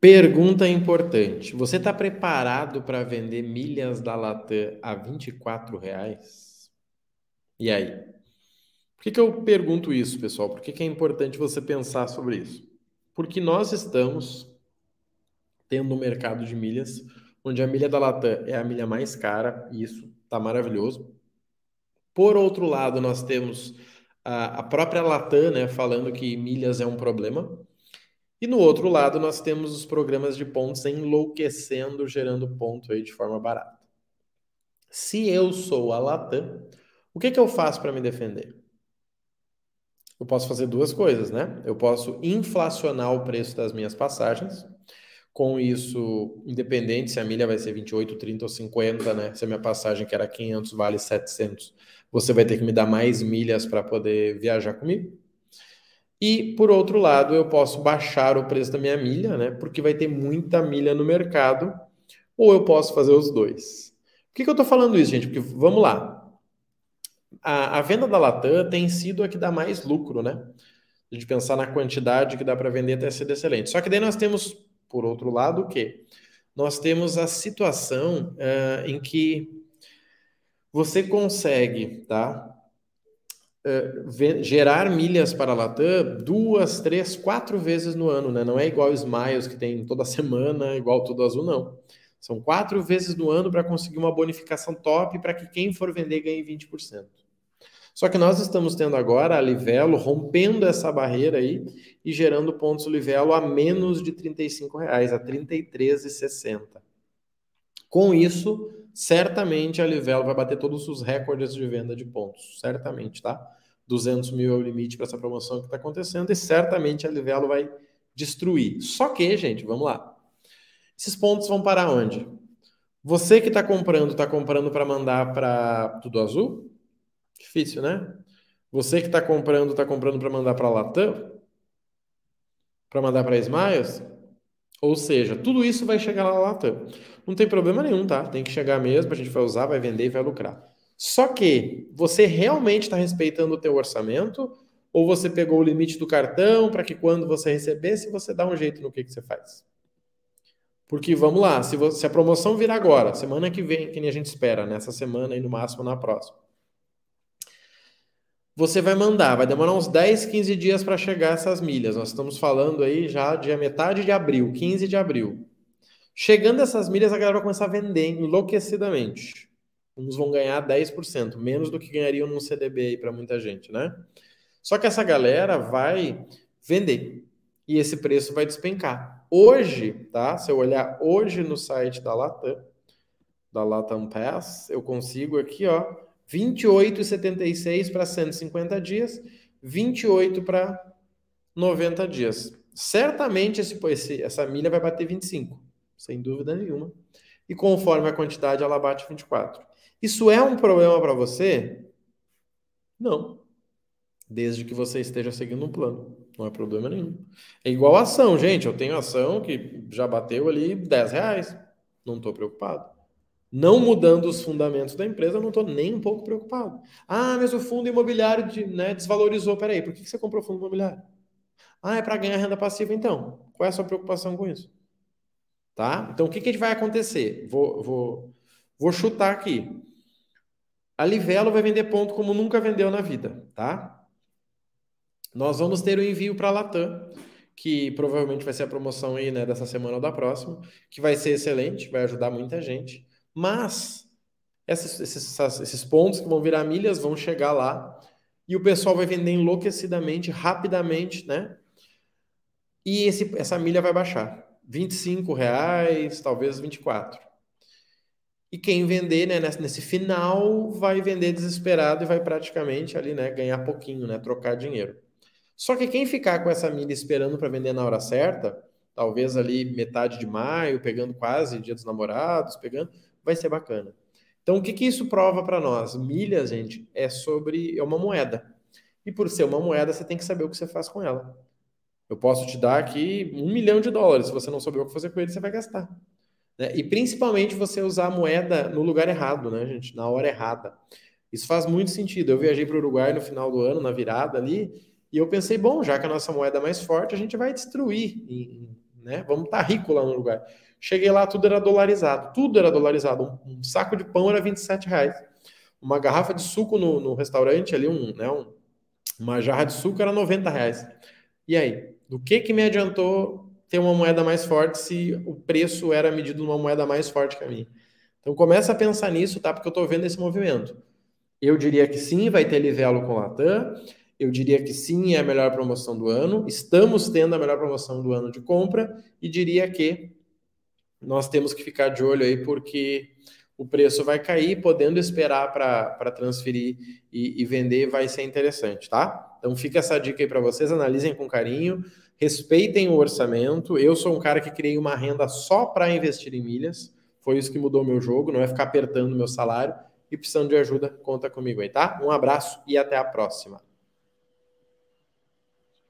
Pergunta importante. Você está preparado para vender milhas da Latam a 24 reais? E aí? Por que, que eu pergunto isso, pessoal? Por que, que é importante você pensar sobre isso? Porque nós estamos tendo um mercado de milhas onde a milha da Latam é a milha mais cara, e isso está maravilhoso. Por outro lado, nós temos a, a própria Latam né, falando que milhas é um problema. E no outro lado, nós temos os programas de pontos enlouquecendo, gerando ponto aí de forma barata. Se eu sou a Latam, o que, que eu faço para me defender? Eu posso fazer duas coisas, né? Eu posso inflacionar o preço das minhas passagens. Com isso, independente se a milha vai ser 28, 30 ou 50, né? Se a minha passagem que era 500 vale 700, você vai ter que me dar mais milhas para poder viajar comigo. E, por outro lado, eu posso baixar o preço da minha milha, né? Porque vai ter muita milha no mercado, ou eu posso fazer os dois. Por que, que eu estou falando isso, gente? Porque, vamos lá. A, a venda da Latam tem sido a que dá mais lucro, né? De pensar na quantidade que dá para vender até ser excelente. Só que daí nós temos, por outro lado, o quê? Nós temos a situação uh, em que você consegue, tá? Uh, gerar milhas para a Latam duas, três, quatro vezes no ano, né? Não é igual o Smiles que tem toda semana, igual tudo azul, não. São quatro vezes no ano para conseguir uma bonificação top para que quem for vender ganhe 20%. Só que nós estamos tendo agora a Livelo rompendo essa barreira aí e gerando pontos Livelo a menos de 35 reais, a 33,60. Com isso, certamente a Livelo vai bater todos os recordes de venda de pontos, certamente, tá? 200 mil é o limite para essa promoção que está acontecendo e certamente a Livelo vai destruir. Só que, gente, vamos lá. Esses pontos vão para onde? Você que está comprando, está comprando para mandar para Tudo Azul? Difícil, né? Você que está comprando, está comprando para mandar para Latam? Para mandar para Smiles? Ou seja, tudo isso vai chegar lá na Latam. Não tem problema nenhum, tá? Tem que chegar mesmo, a gente vai usar, vai vender e vai lucrar. Só que você realmente está respeitando o teu orçamento ou você pegou o limite do cartão para que quando você recebesse, você dá um jeito no que, que você faz? Porque vamos lá, se, você, se a promoção vir agora, semana que vem, que nem a gente espera, nessa semana e no máximo na próxima, você vai mandar, vai demorar uns 10, 15 dias para chegar essas milhas. Nós estamos falando aí já de metade de abril, 15 de abril. Chegando essas milhas, a galera vai começar a vender enlouquecidamente. Uns vão ganhar 10%, menos do que ganhariam num CDB aí para muita gente, né? Só que essa galera vai vender e esse preço vai despencar. Hoje, tá? Se eu olhar hoje no site da Latam, da Latam Pass, eu consigo aqui, ó, 28,76 para 150 dias, 28 para 90 dias. Certamente esse, esse, essa milha vai bater 25, sem dúvida nenhuma. E conforme a quantidade, ela bate 24. Isso é um problema para você? Não. Desde que você esteja seguindo um plano. Não é problema nenhum. É igual ação, gente. Eu tenho ação que já bateu ali 10 reais. Não estou preocupado não mudando os fundamentos da empresa, eu não estou nem um pouco preocupado. Ah, mas o fundo imobiliário de, né, desvalorizou. Peraí, por que você comprou fundo imobiliário? Ah, é para ganhar renda passiva, então. Qual é a sua preocupação com isso? Tá? Então, o que, que vai acontecer? Vou, vou, vou chutar aqui. A Livelo vai vender ponto como nunca vendeu na vida, tá? Nós vamos ter o envio para a Latam, que provavelmente vai ser a promoção aí, né, dessa semana ou da próxima, que vai ser excelente, vai ajudar muita gente. Mas esses, esses, pontos que vão virar milhas vão chegar lá e o pessoal vai vender enlouquecidamente, rapidamente, né? E esse, essa milha vai baixar. 25 reais, talvez 24. E quem vender né, nesse final vai vender desesperado e vai praticamente ali, né, ganhar pouquinho, né, trocar dinheiro. Só que quem ficar com essa milha esperando para vender na hora certa, talvez ali metade de maio, pegando quase dia dos namorados, pegando, vai ser bacana. Então, o que, que isso prova para nós? Milha, gente, é sobre é uma moeda. E por ser uma moeda, você tem que saber o que você faz com ela. Eu posso te dar aqui um milhão de dólares. Se você não souber o que fazer com ele, você vai gastar. Né? E principalmente você usar a moeda no lugar errado, né, gente? Na hora errada. Isso faz muito sentido. Eu viajei para o Uruguai no final do ano, na virada ali, e eu pensei, bom, já que a nossa moeda é mais forte, a gente vai destruir em, né? Vamos estar tá rico lá no lugar. Cheguei lá, tudo era dolarizado. Tudo era dolarizado. Um, um saco de pão era 27 reais. Uma garrafa de suco no, no restaurante ali, um, né, um, uma jarra de suco era 90 reais. E aí? Do que que me adiantou ter uma moeda mais forte se o preço era medido numa moeda mais forte que a minha? Então começa a pensar nisso, tá? Porque eu estou vendo esse movimento. Eu diria que sim, vai ter livelo com Latam. Eu diria que sim, é a melhor promoção do ano. Estamos tendo a melhor promoção do ano de compra e diria que nós temos que ficar de olho aí porque o preço vai cair, podendo esperar para transferir e, e, vender vai ser interessante, tá? Então fica essa dica aí para vocês, analisem com carinho, respeitem o orçamento. Eu sou um cara que criei uma renda só para investir em milhas, foi isso que mudou meu jogo, não é ficar apertando meu salário. E precisando de ajuda, conta comigo aí, tá? Um abraço e até a próxima.